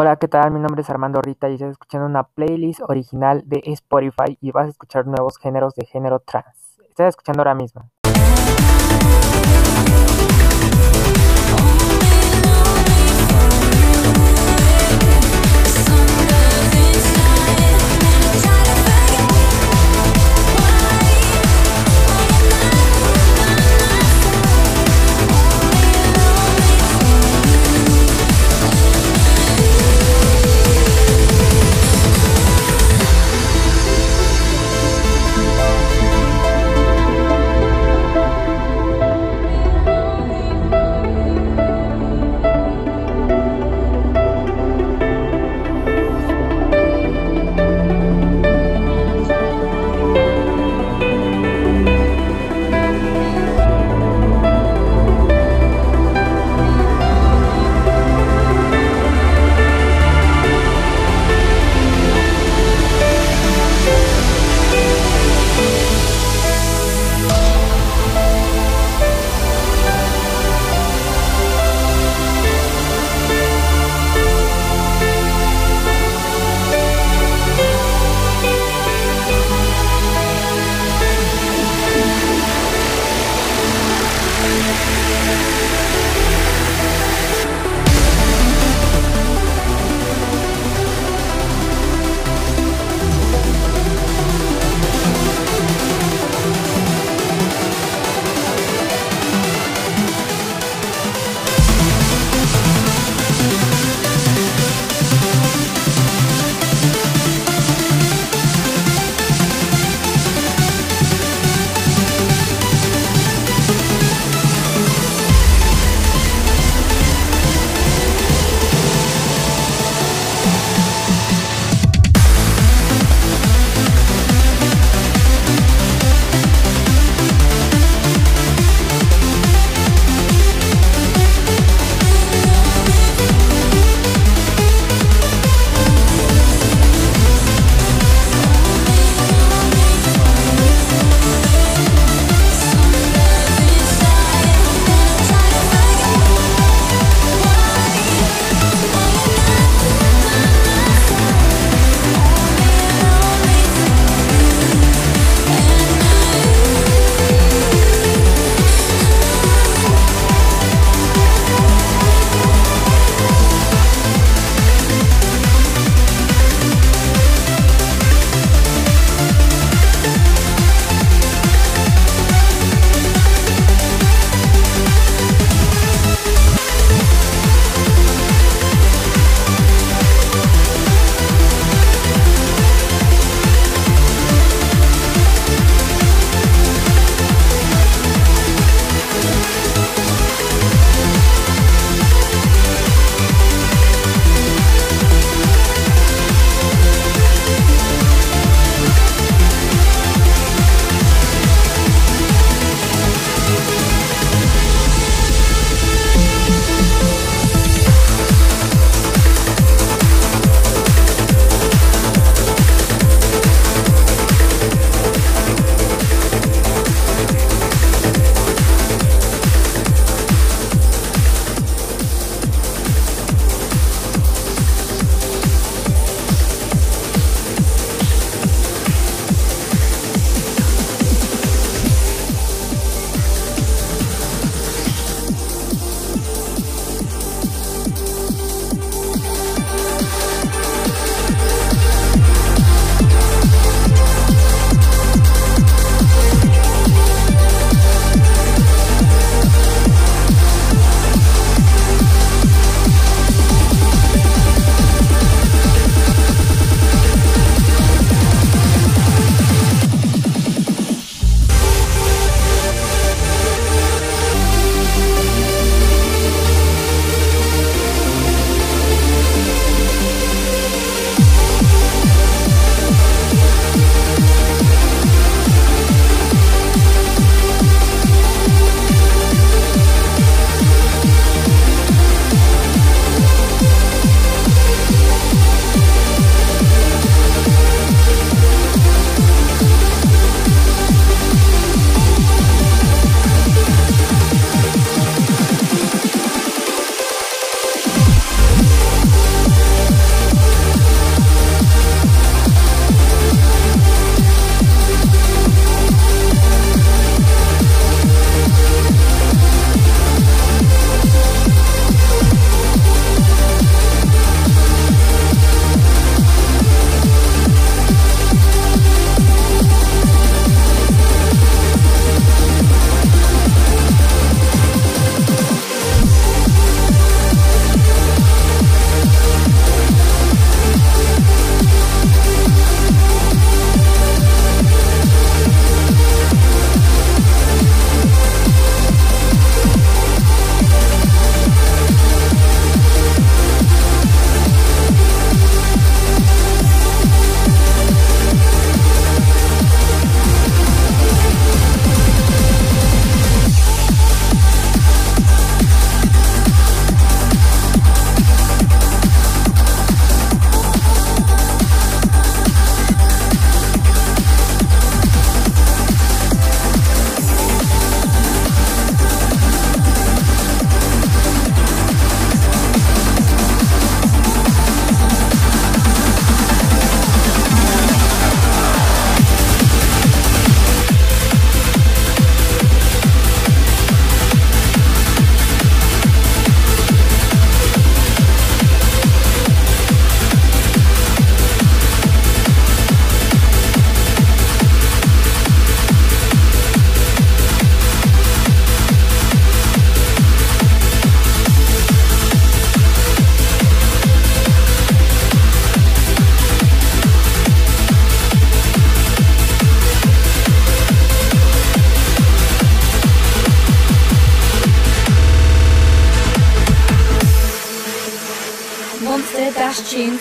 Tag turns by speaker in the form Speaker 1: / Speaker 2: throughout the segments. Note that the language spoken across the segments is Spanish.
Speaker 1: Hola, ¿qué tal? Mi nombre es Armando Rita y estás escuchando una playlist original de Spotify y vas a escuchar nuevos géneros de género trans. Estás escuchando ahora mismo.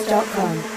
Speaker 2: com.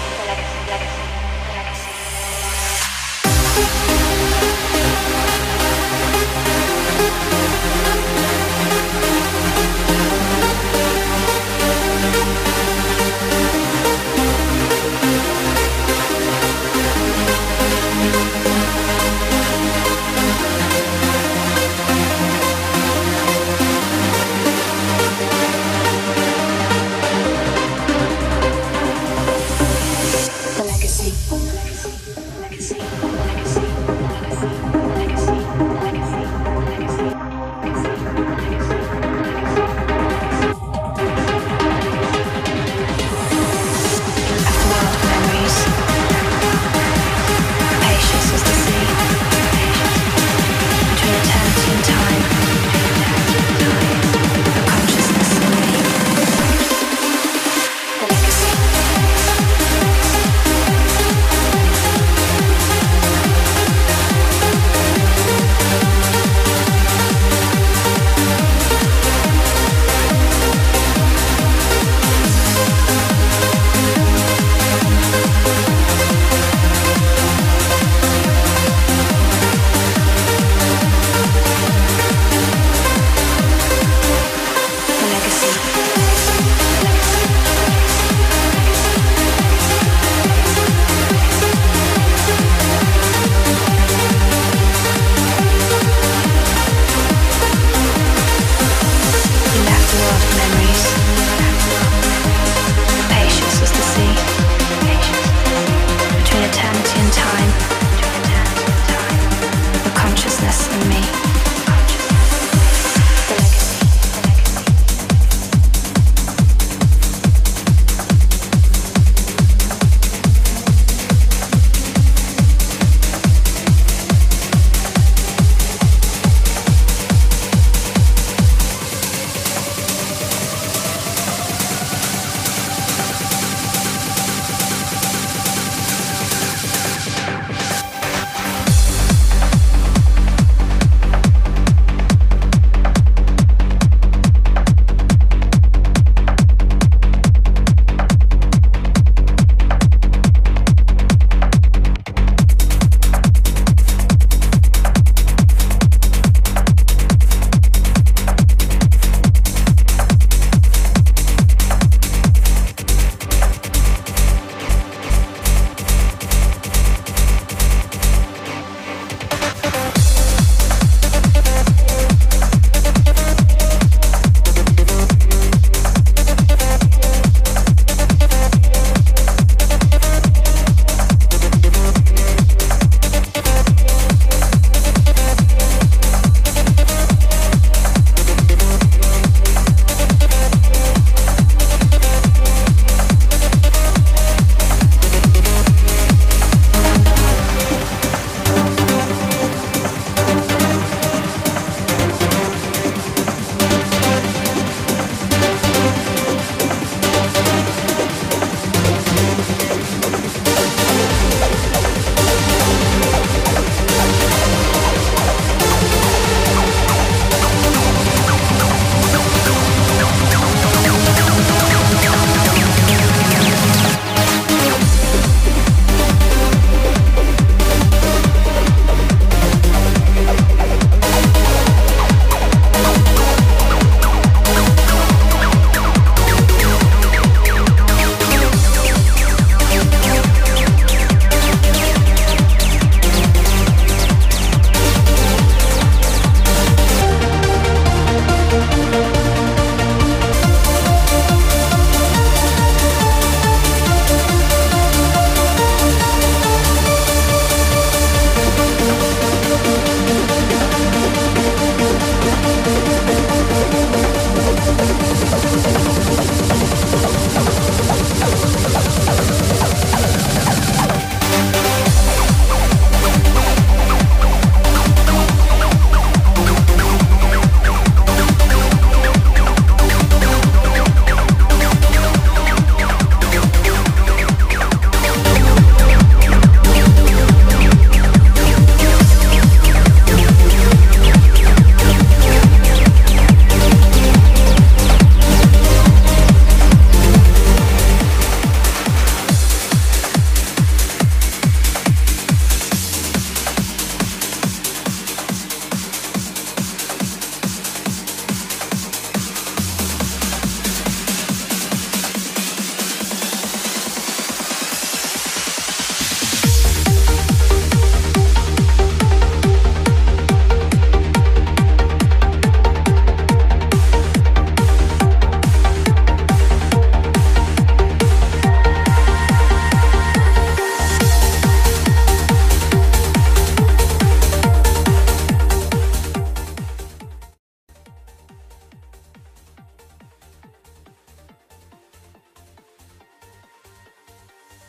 Speaker 2: see.